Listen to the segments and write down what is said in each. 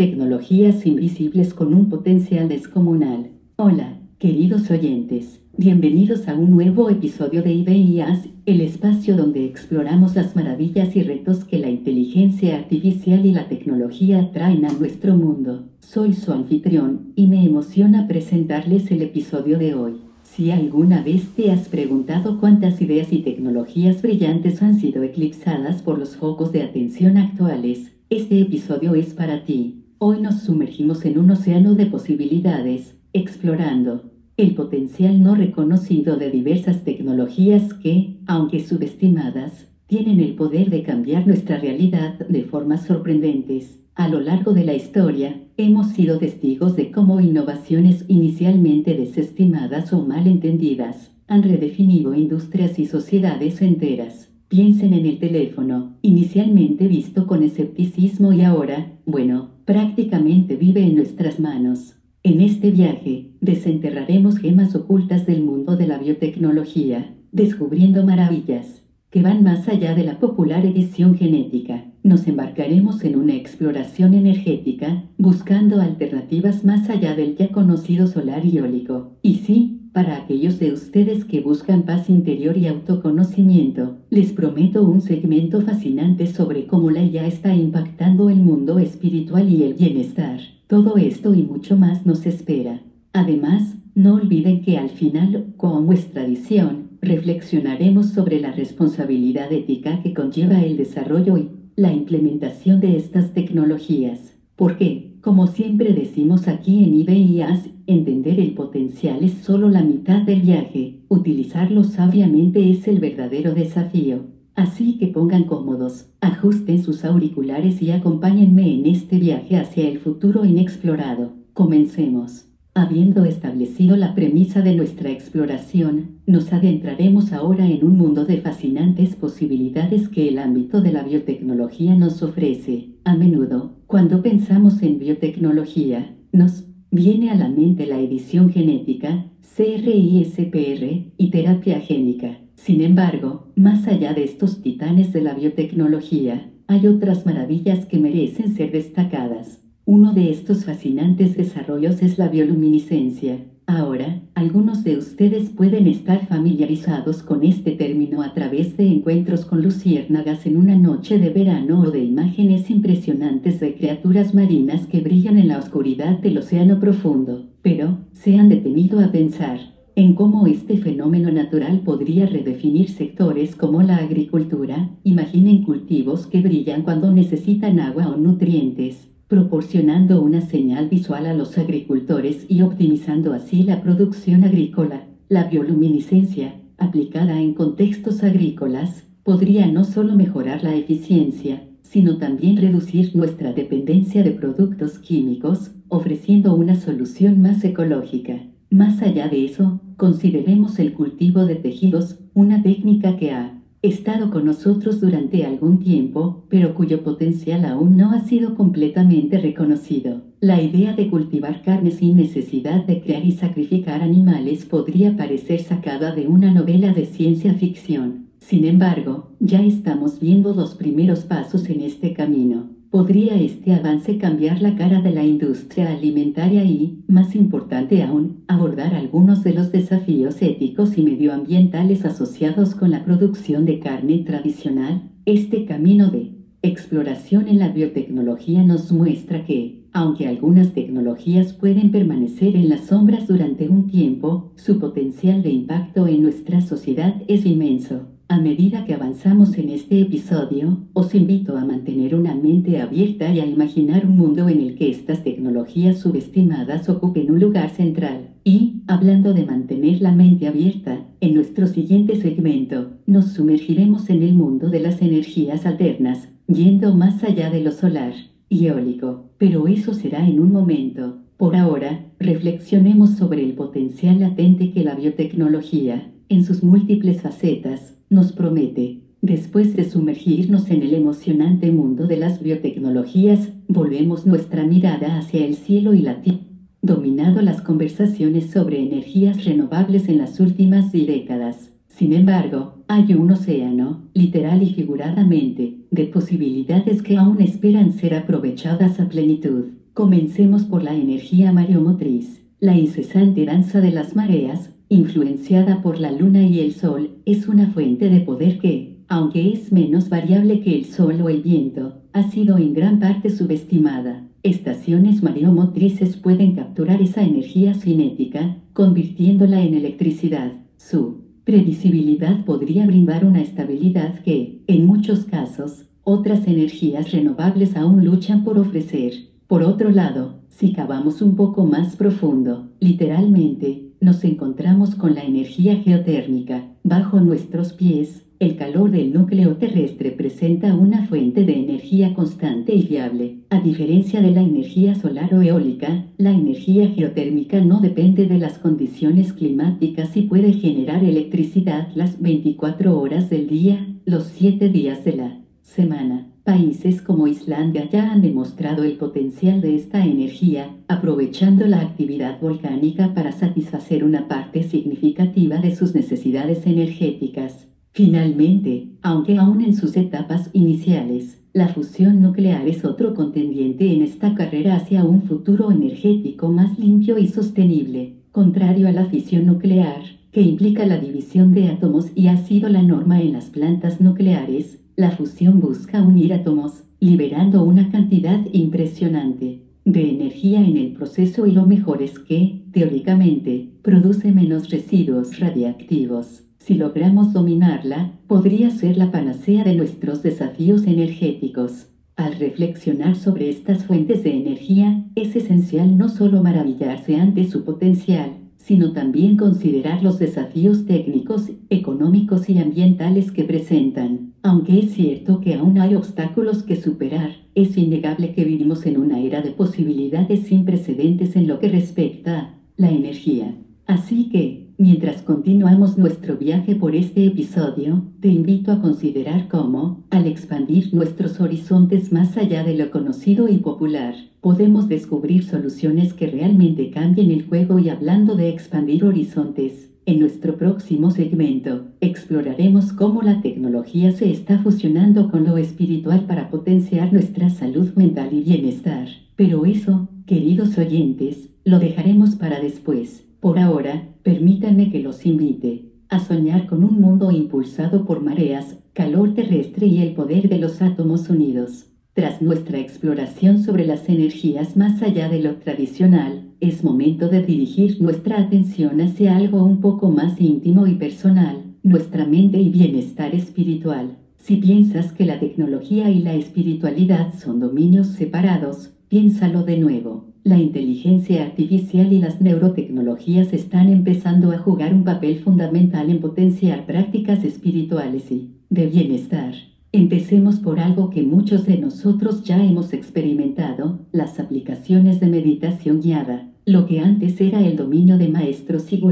tecnologías invisibles con un potencial descomunal. Hola, queridos oyentes, bienvenidos a un nuevo episodio de IBIAS, el espacio donde exploramos las maravillas y retos que la inteligencia artificial y la tecnología traen a nuestro mundo. Soy su anfitrión y me emociona presentarles el episodio de hoy. Si alguna vez te has preguntado cuántas ideas y tecnologías brillantes han sido eclipsadas por los focos de atención actuales, este episodio es para ti. Hoy nos sumergimos en un océano de posibilidades, explorando el potencial no reconocido de diversas tecnologías que, aunque subestimadas, tienen el poder de cambiar nuestra realidad de formas sorprendentes. A lo largo de la historia, hemos sido testigos de cómo innovaciones inicialmente desestimadas o mal entendidas han redefinido industrias y sociedades enteras. Piensen en el teléfono, inicialmente visto con escepticismo y ahora, bueno, prácticamente vive en nuestras manos. En este viaje, desenterraremos gemas ocultas del mundo de la biotecnología, descubriendo maravillas que van más allá de la popular edición genética. Nos embarcaremos en una exploración energética, buscando alternativas más allá del ya conocido solar y eólico. Y sí, para aquellos de ustedes que buscan paz interior y autoconocimiento, les prometo un segmento fascinante sobre cómo la IA está impactando el mundo espiritual y el bienestar. Todo esto y mucho más nos espera. Además, no olviden que al final, como es tradición, reflexionaremos sobre la responsabilidad ética que conlleva el desarrollo y la implementación de estas tecnologías. ¿Por qué? Como siempre decimos aquí en IBIAS, entender el potencial es solo la mitad del viaje, utilizarlo sabiamente es el verdadero desafío. Así que pongan cómodos, ajusten sus auriculares y acompáñenme en este viaje hacia el futuro inexplorado. Comencemos. Habiendo establecido la premisa de nuestra exploración, nos adentraremos ahora en un mundo de fascinantes posibilidades que el ámbito de la biotecnología nos ofrece. A menudo, cuando pensamos en biotecnología, nos viene a la mente la edición genética, CRISPR y terapia génica. Sin embargo, más allá de estos titanes de la biotecnología, hay otras maravillas que merecen ser destacadas. Uno de estos fascinantes desarrollos es la bioluminiscencia. Ahora, algunos de ustedes pueden estar familiarizados con este término a través de encuentros con luciérnagas en una noche de verano o de imágenes impresionantes de criaturas marinas que brillan en la oscuridad del océano profundo. Pero, ¿se han detenido a pensar en cómo este fenómeno natural podría redefinir sectores como la agricultura? Imaginen cultivos que brillan cuando necesitan agua o nutrientes proporcionando una señal visual a los agricultores y optimizando así la producción agrícola. La bioluminiscencia, aplicada en contextos agrícolas, podría no solo mejorar la eficiencia, sino también reducir nuestra dependencia de productos químicos, ofreciendo una solución más ecológica. Más allá de eso, consideremos el cultivo de tejidos, una técnica que ha estado con nosotros durante algún tiempo, pero cuyo potencial aún no ha sido completamente reconocido. La idea de cultivar carne sin necesidad de crear y sacrificar animales podría parecer sacada de una novela de ciencia ficción. Sin embargo, ya estamos viendo los primeros pasos en este camino. ¿Podría este avance cambiar la cara de la industria alimentaria y, más importante aún, abordar algunos de los desafíos éticos y medioambientales asociados con la producción de carne tradicional? Este camino de exploración en la biotecnología nos muestra que, aunque algunas tecnologías pueden permanecer en las sombras durante un tiempo, su potencial de impacto en nuestra sociedad es inmenso. A medida que avanzamos en este episodio, os invito a mantener una mente abierta y a imaginar un mundo en el que estas tecnologías subestimadas ocupen un lugar central. Y, hablando de mantener la mente abierta, en nuestro siguiente segmento, nos sumergiremos en el mundo de las energías alternas, yendo más allá de lo solar y eólico. Pero eso será en un momento. Por ahora, reflexionemos sobre el potencial latente que la biotecnología, en sus múltiples facetas, nos promete. Después de sumergirnos en el emocionante mundo de las biotecnologías, volvemos nuestra mirada hacia el cielo y la tierra, dominado las conversaciones sobre energías renovables en las últimas décadas. Sin embargo, hay un océano, literal y figuradamente, de posibilidades que aún esperan ser aprovechadas a plenitud. Comencemos por la energía mareomotriz. La incesante danza de las mareas, influenciada por la luna y el sol, es una fuente de poder que, aunque es menos variable que el sol o el viento, ha sido en gran parte subestimada. Estaciones mareomotrices pueden capturar esa energía cinética, convirtiéndola en electricidad. Su previsibilidad podría brindar una estabilidad que, en muchos casos, otras energías renovables aún luchan por ofrecer. Por otro lado, si cavamos un poco más profundo, literalmente, nos encontramos con la energía geotérmica. Bajo nuestros pies, el calor del núcleo terrestre presenta una fuente de energía constante y fiable. A diferencia de la energía solar o eólica, la energía geotérmica no depende de las condiciones climáticas y puede generar electricidad las 24 horas del día, los 7 días de la semana. Países como Islandia ya han demostrado el potencial de esta energía, aprovechando la actividad volcánica para satisfacer una parte significativa de sus necesidades energéticas. Finalmente, aunque aún en sus etapas iniciales, la fusión nuclear es otro contendiente en esta carrera hacia un futuro energético más limpio y sostenible, contrario a la fisión nuclear, que implica la división de átomos y ha sido la norma en las plantas nucleares, la fusión busca unir átomos, liberando una cantidad impresionante de energía en el proceso y lo mejor es que, teóricamente, produce menos residuos radiactivos. Si logramos dominarla, podría ser la panacea de nuestros desafíos energéticos. Al reflexionar sobre estas fuentes de energía, es esencial no solo maravillarse ante su potencial, sino también considerar los desafíos técnicos, económicos y ambientales que presentan. Aunque es cierto que aún hay obstáculos que superar, es innegable que vivimos en una era de posibilidades sin precedentes en lo que respecta la energía. Así que, mientras continuamos nuestro viaje por este episodio, te invito a considerar cómo, al expandir nuestros horizontes más allá de lo conocido y popular, podemos descubrir soluciones que realmente cambien el juego y hablando de expandir horizontes, en nuestro próximo segmento, exploraremos cómo la tecnología se está fusionando con lo espiritual para potenciar nuestra salud mental y bienestar. Pero eso, queridos oyentes, lo dejaremos para después. Por ahora, permítanme que los invite a soñar con un mundo impulsado por mareas, calor terrestre y el poder de los átomos unidos. Tras nuestra exploración sobre las energías más allá de lo tradicional, es momento de dirigir nuestra atención hacia algo un poco más íntimo y personal, nuestra mente y bienestar espiritual. Si piensas que la tecnología y la espiritualidad son dominios separados, piénsalo de nuevo. La inteligencia artificial y las neurotecnologías están empezando a jugar un papel fundamental en potenciar prácticas espirituales y de bienestar. Empecemos por algo que muchos de nosotros ya hemos experimentado, las aplicaciones de meditación guiada. Lo que antes era el dominio de maestros y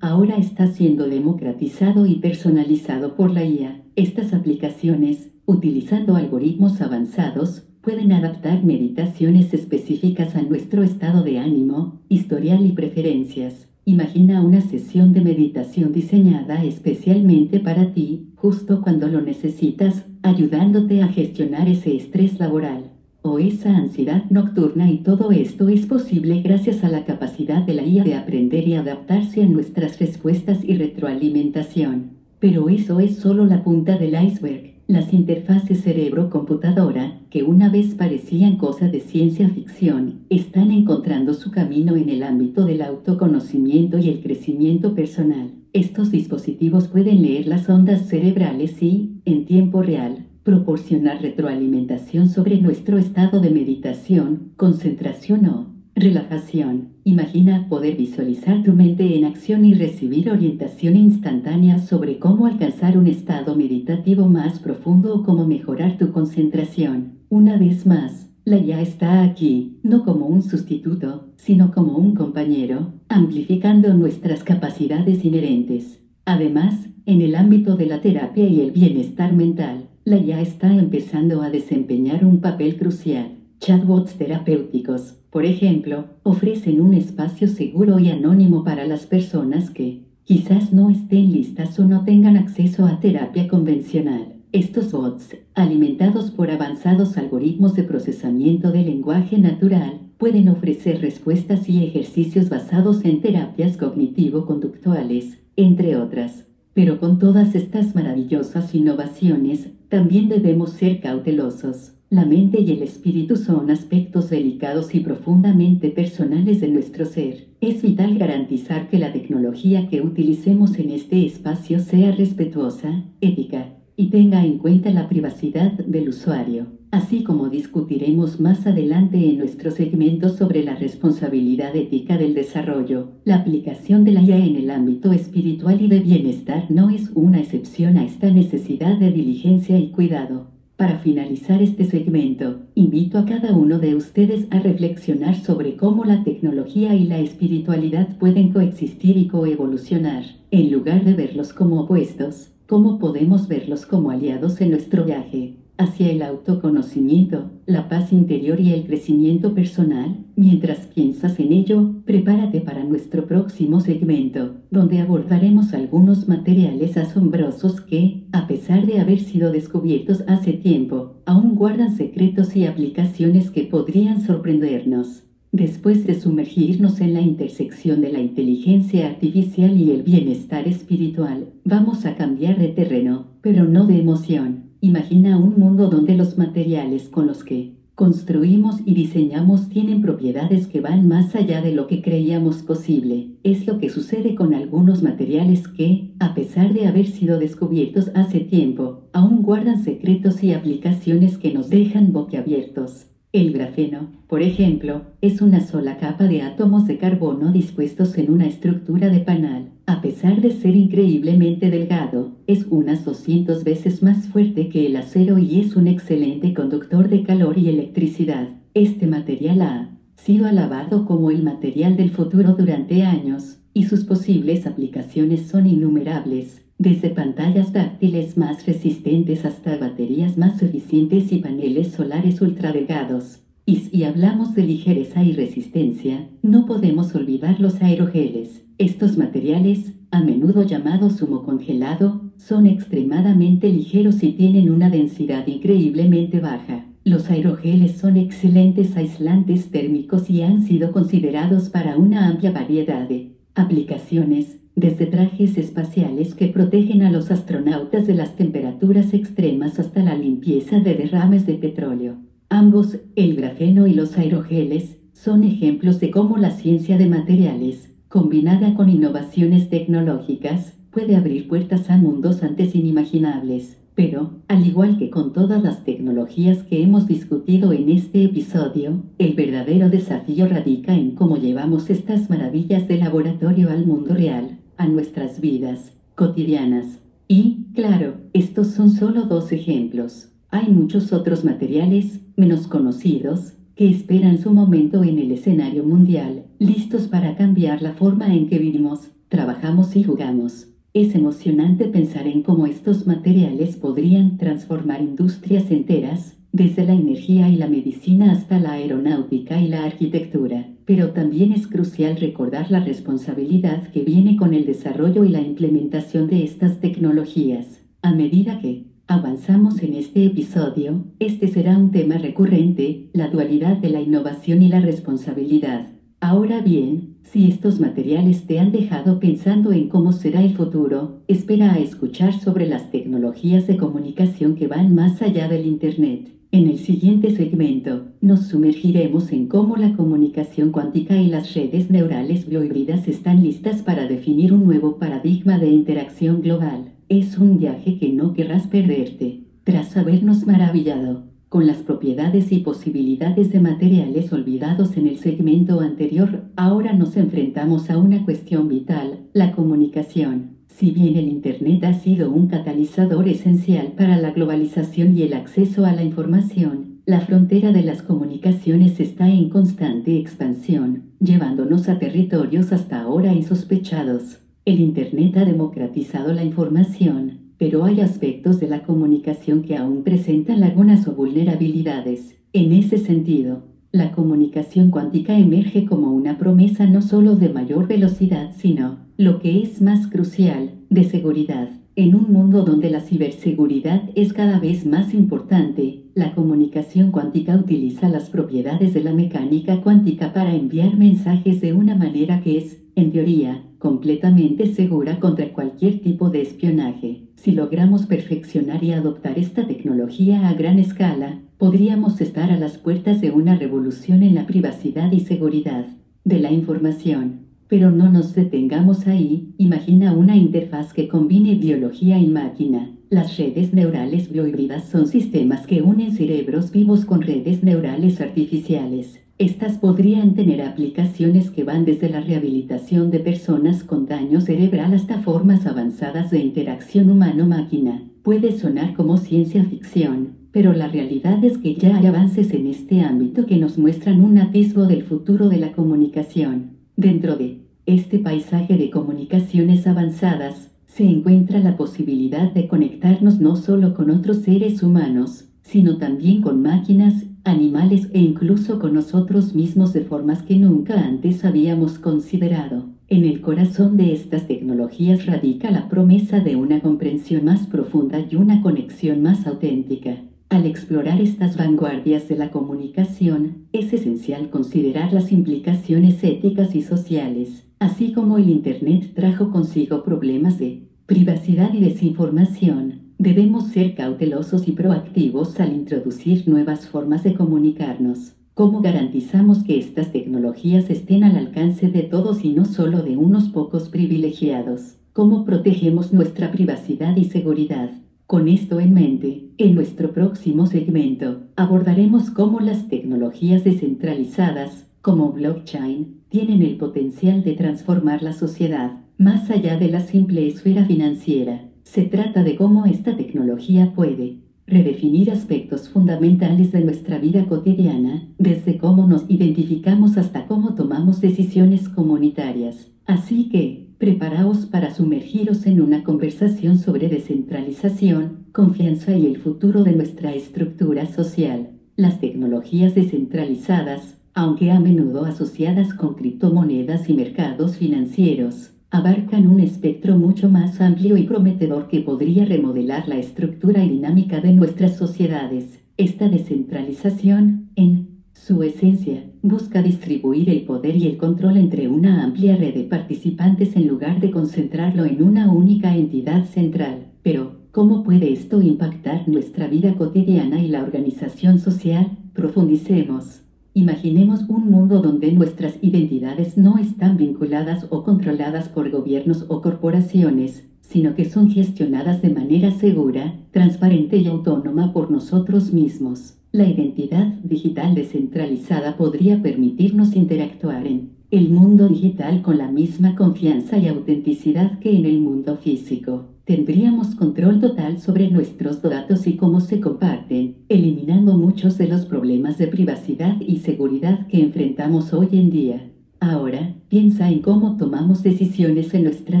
ahora está siendo democratizado y personalizado por la IA. Estas aplicaciones, utilizando algoritmos avanzados, pueden adaptar meditaciones específicas a nuestro estado de ánimo, historial y preferencias. Imagina una sesión de meditación diseñada especialmente para ti, justo cuando lo necesitas, ayudándote a gestionar ese estrés laboral o esa ansiedad nocturna y todo esto es posible gracias a la capacidad de la IA de aprender y adaptarse a nuestras respuestas y retroalimentación. Pero eso es solo la punta del iceberg. Las interfaces cerebro-computadora, que una vez parecían cosas de ciencia ficción, están encontrando su camino en el ámbito del autoconocimiento y el crecimiento personal. Estos dispositivos pueden leer las ondas cerebrales y, en tiempo real, proporcionar retroalimentación sobre nuestro estado de meditación, concentración o Relajación. Imagina poder visualizar tu mente en acción y recibir orientación instantánea sobre cómo alcanzar un estado meditativo más profundo o cómo mejorar tu concentración. Una vez más, la ya está aquí, no como un sustituto, sino como un compañero, amplificando nuestras capacidades inherentes. Además, en el ámbito de la terapia y el bienestar mental, la ya está empezando a desempeñar un papel crucial. Chatbots terapéuticos, por ejemplo, ofrecen un espacio seguro y anónimo para las personas que quizás no estén listas o no tengan acceso a terapia convencional. Estos bots, alimentados por avanzados algoritmos de procesamiento del lenguaje natural, pueden ofrecer respuestas y ejercicios basados en terapias cognitivo-conductuales, entre otras. Pero con todas estas maravillosas innovaciones, también debemos ser cautelosos. La mente y el espíritu son aspectos delicados y profundamente personales de nuestro ser. Es vital garantizar que la tecnología que utilicemos en este espacio sea respetuosa, ética, y tenga en cuenta la privacidad del usuario, así como discutiremos más adelante en nuestro segmento sobre la responsabilidad ética del desarrollo. La aplicación de la IA en el ámbito espiritual y de bienestar no es una excepción a esta necesidad de diligencia y cuidado. Para finalizar este segmento, invito a cada uno de ustedes a reflexionar sobre cómo la tecnología y la espiritualidad pueden coexistir y coevolucionar, en lugar de verlos como opuestos cómo podemos verlos como aliados en nuestro viaje hacia el autoconocimiento, la paz interior y el crecimiento personal. Mientras piensas en ello, prepárate para nuestro próximo segmento, donde abordaremos algunos materiales asombrosos que, a pesar de haber sido descubiertos hace tiempo, aún guardan secretos y aplicaciones que podrían sorprendernos. Después de sumergirnos en la intersección de la inteligencia artificial y el bienestar espiritual, vamos a cambiar de terreno, pero no de emoción. Imagina un mundo donde los materiales con los que construimos y diseñamos tienen propiedades que van más allá de lo que creíamos posible. Es lo que sucede con algunos materiales que, a pesar de haber sido descubiertos hace tiempo, aún guardan secretos y aplicaciones que nos dejan boquiabiertos. El grafeno, por ejemplo, es una sola capa de átomos de carbono dispuestos en una estructura de panal. A pesar de ser increíblemente delgado, es unas 200 veces más fuerte que el acero y es un excelente conductor de calor y electricidad. Este material ha sido alabado como el material del futuro durante años, y sus posibles aplicaciones son innumerables desde pantallas táctiles más resistentes hasta baterías más eficientes y paneles solares ultradelgados. Y si hablamos de ligereza y resistencia, no podemos olvidar los aerogeles. Estos materiales, a menudo llamados humo congelado, son extremadamente ligeros y tienen una densidad increíblemente baja. Los aerogeles son excelentes aislantes térmicos y han sido considerados para una amplia variedad de aplicaciones, desde trajes espaciales que protegen a los astronautas de las temperaturas extremas hasta la limpieza de derrames de petróleo. Ambos, el grafeno y los aerogeles, son ejemplos de cómo la ciencia de materiales, combinada con innovaciones tecnológicas, puede abrir puertas a mundos antes inimaginables. Pero, al igual que con todas las tecnologías que hemos discutido en este episodio, el verdadero desafío radica en cómo llevamos estas maravillas de laboratorio al mundo real a nuestras vidas cotidianas. Y, claro, estos son solo dos ejemplos. Hay muchos otros materiales, menos conocidos, que esperan su momento en el escenario mundial, listos para cambiar la forma en que vivimos, trabajamos y jugamos. Es emocionante pensar en cómo estos materiales podrían transformar industrias enteras, desde la energía y la medicina hasta la aeronáutica y la arquitectura. Pero también es crucial recordar la responsabilidad que viene con el desarrollo y la implementación de estas tecnologías. A medida que avanzamos en este episodio, este será un tema recurrente, la dualidad de la innovación y la responsabilidad. Ahora bien, si estos materiales te han dejado pensando en cómo será el futuro, espera a escuchar sobre las tecnologías de comunicación que van más allá del Internet. En el siguiente segmento, nos sumergiremos en cómo la comunicación cuántica y las redes neurales biohíbridas están listas para definir un nuevo paradigma de interacción global. Es un viaje que no querrás perderte. Tras habernos maravillado con las propiedades y posibilidades de materiales olvidados en el segmento anterior, ahora nos enfrentamos a una cuestión vital, la comunicación. Si bien el Internet ha sido un catalizador esencial para la globalización y el acceso a la información, la frontera de las comunicaciones está en constante expansión, llevándonos a territorios hasta ahora insospechados. El Internet ha democratizado la información, pero hay aspectos de la comunicación que aún presentan lagunas o vulnerabilidades. En ese sentido, la comunicación cuántica emerge como una promesa no solo de mayor velocidad, sino, lo que es más crucial, de seguridad. En un mundo donde la ciberseguridad es cada vez más importante, la comunicación cuántica utiliza las propiedades de la mecánica cuántica para enviar mensajes de una manera que es, en teoría, completamente segura contra cualquier tipo de espionaje. Si logramos perfeccionar y adoptar esta tecnología a gran escala, podríamos estar a las puertas de una revolución en la privacidad y seguridad de la información. Pero no nos detengamos ahí, imagina una interfaz que combine biología y máquina. Las redes neurales biohíbridas son sistemas que unen cerebros vivos con redes neurales artificiales. Estas podrían tener aplicaciones que van desde la rehabilitación de personas con daño cerebral hasta formas avanzadas de interacción humano-máquina. Puede sonar como ciencia ficción, pero la realidad es que ya hay avances en este ámbito que nos muestran un atisbo del futuro de la comunicación. Dentro de este paisaje de comunicaciones avanzadas, se encuentra la posibilidad de conectarnos no solo con otros seres humanos, sino también con máquinas, animales e incluso con nosotros mismos de formas que nunca antes habíamos considerado. En el corazón de estas tecnologías radica la promesa de una comprensión más profunda y una conexión más auténtica. Al explorar estas vanguardias de la comunicación, es esencial considerar las implicaciones éticas y sociales, así como el Internet trajo consigo problemas de privacidad y desinformación. Debemos ser cautelosos y proactivos al introducir nuevas formas de comunicarnos. ¿Cómo garantizamos que estas tecnologías estén al alcance de todos y no solo de unos pocos privilegiados? ¿Cómo protegemos nuestra privacidad y seguridad? Con esto en mente, en nuestro próximo segmento, abordaremos cómo las tecnologías descentralizadas, como blockchain, tienen el potencial de transformar la sociedad, más allá de la simple esfera financiera. Se trata de cómo esta tecnología puede redefinir aspectos fundamentales de nuestra vida cotidiana, desde cómo nos identificamos hasta cómo tomamos decisiones comunitarias. Así que, Preparaos para sumergiros en una conversación sobre descentralización, confianza y el futuro de nuestra estructura social. Las tecnologías descentralizadas, aunque a menudo asociadas con criptomonedas y mercados financieros, abarcan un espectro mucho más amplio y prometedor que podría remodelar la estructura y dinámica de nuestras sociedades. Esta descentralización, en su esencia, busca distribuir el poder y el control entre una amplia red de participantes en lugar de concentrarlo en una única entidad central. Pero, ¿cómo puede esto impactar nuestra vida cotidiana y la organización social? Profundicemos. Imaginemos un mundo donde nuestras identidades no están vinculadas o controladas por gobiernos o corporaciones, sino que son gestionadas de manera segura, transparente y autónoma por nosotros mismos. La identidad digital descentralizada podría permitirnos interactuar en el mundo digital con la misma confianza y autenticidad que en el mundo físico. Tendríamos control total sobre nuestros datos y cómo se comparten, eliminando muchos de los problemas de privacidad y seguridad que enfrentamos hoy en día. Ahora, piensa en cómo tomamos decisiones en nuestra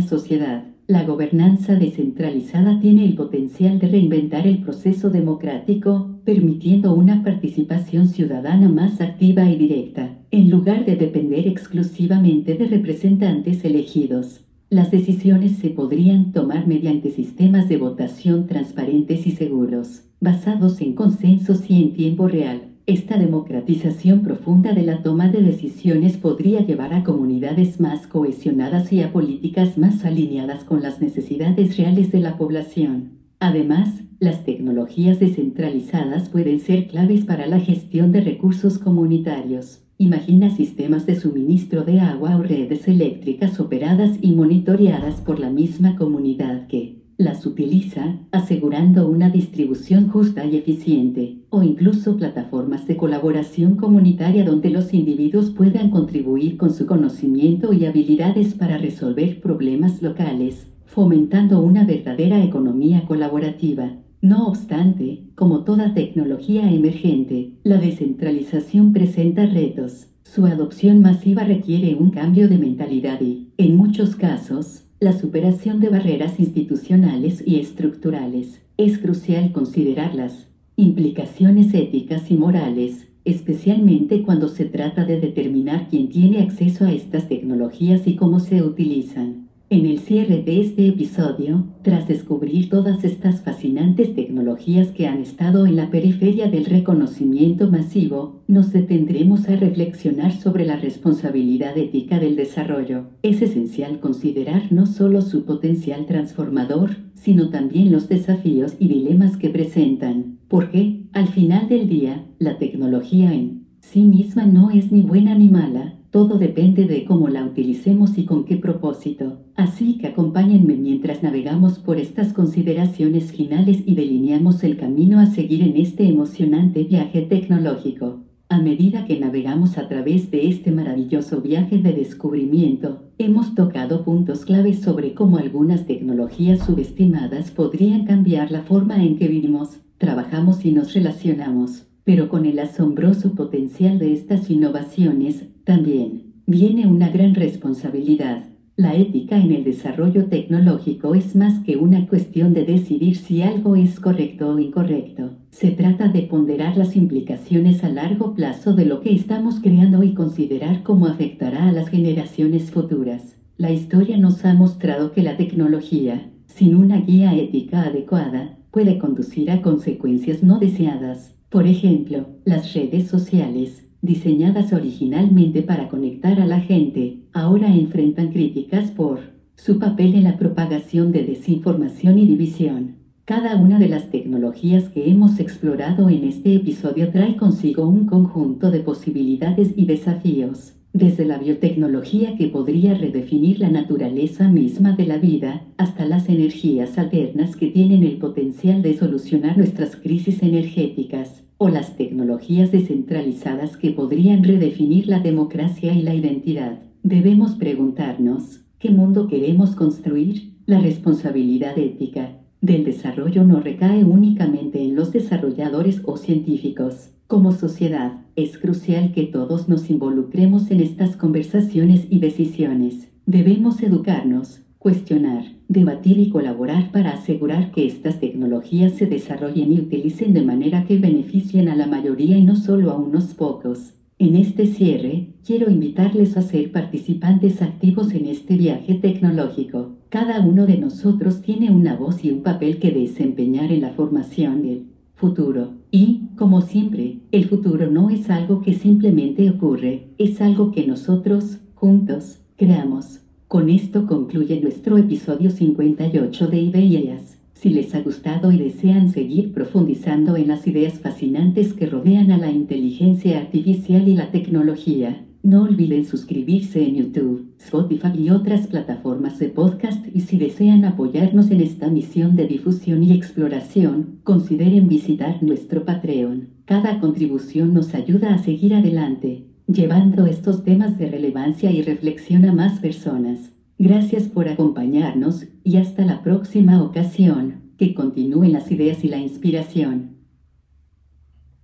sociedad. La gobernanza descentralizada tiene el potencial de reinventar el proceso democrático, permitiendo una participación ciudadana más activa y directa, en lugar de depender exclusivamente de representantes elegidos. Las decisiones se podrían tomar mediante sistemas de votación transparentes y seguros, basados en consensos y en tiempo real, esta democratización profunda de la toma de decisiones podría llevar a comunidades más cohesionadas y a políticas más alineadas con las necesidades reales de la población. Además, las tecnologías descentralizadas pueden ser claves para la gestión de recursos comunitarios. Imagina sistemas de suministro de agua o redes eléctricas operadas y monitoreadas por la misma comunidad que, las utiliza, asegurando una distribución justa y eficiente, o incluso plataformas de colaboración comunitaria donde los individuos puedan contribuir con su conocimiento y habilidades para resolver problemas locales, fomentando una verdadera economía colaborativa. No obstante, como toda tecnología emergente, la descentralización presenta retos. Su adopción masiva requiere un cambio de mentalidad y, en muchos casos, la superación de barreras institucionales y estructurales. Es crucial considerar las implicaciones éticas y morales, especialmente cuando se trata de determinar quién tiene acceso a estas tecnologías y cómo se utilizan. En el cierre de este episodio, tras descubrir todas estas fascinantes tecnologías que han estado en la periferia del reconocimiento masivo, nos detendremos a reflexionar sobre la responsabilidad ética del desarrollo. Es esencial considerar no solo su potencial transformador, sino también los desafíos y dilemas que presentan, porque, al final del día, la tecnología en sí misma no es ni buena ni mala, todo depende de cómo la utilicemos y con qué propósito. Así que acompáñenme mientras navegamos por estas consideraciones finales y delineamos el camino a seguir en este emocionante viaje tecnológico. A medida que navegamos a través de este maravilloso viaje de descubrimiento, hemos tocado puntos claves sobre cómo algunas tecnologías subestimadas podrían cambiar la forma en que vivimos, trabajamos y nos relacionamos. Pero con el asombroso potencial de estas innovaciones, también viene una gran responsabilidad. La ética en el desarrollo tecnológico es más que una cuestión de decidir si algo es correcto o incorrecto. Se trata de ponderar las implicaciones a largo plazo de lo que estamos creando y considerar cómo afectará a las generaciones futuras. La historia nos ha mostrado que la tecnología, sin una guía ética adecuada, puede conducir a consecuencias no deseadas. Por ejemplo, las redes sociales, diseñadas originalmente para conectar a la gente, ahora enfrentan críticas por su papel en la propagación de desinformación y división. Cada una de las tecnologías que hemos explorado en este episodio trae consigo un conjunto de posibilidades y desafíos, desde la biotecnología que podría redefinir la naturaleza misma de la vida, hasta las energías alternas que tienen el potencial de solucionar nuestras crisis energéticas o las tecnologías descentralizadas que podrían redefinir la democracia y la identidad. Debemos preguntarnos, ¿qué mundo queremos construir? La responsabilidad ética del desarrollo no recae únicamente en los desarrolladores o científicos. Como sociedad, es crucial que todos nos involucremos en estas conversaciones y decisiones. Debemos educarnos, cuestionar, debatir y colaborar para asegurar que estas tecnologías se desarrollen y utilicen de manera que beneficien a la mayoría y no solo a unos pocos. En este cierre, quiero invitarles a ser participantes activos en este viaje tecnológico. Cada uno de nosotros tiene una voz y un papel que desempeñar en la formación del futuro. Y, como siempre, el futuro no es algo que simplemente ocurre, es algo que nosotros, juntos, creamos. Con esto concluye nuestro episodio 58 de Ideas. Si les ha gustado y desean seguir profundizando en las ideas fascinantes que rodean a la inteligencia artificial y la tecnología, no olviden suscribirse en YouTube, Spotify y otras plataformas de podcast y si desean apoyarnos en esta misión de difusión y exploración, consideren visitar nuestro Patreon. Cada contribución nos ayuda a seguir adelante llevando estos temas de relevancia y reflexión a más personas. Gracias por acompañarnos y hasta la próxima ocasión. Que continúen las ideas y la inspiración.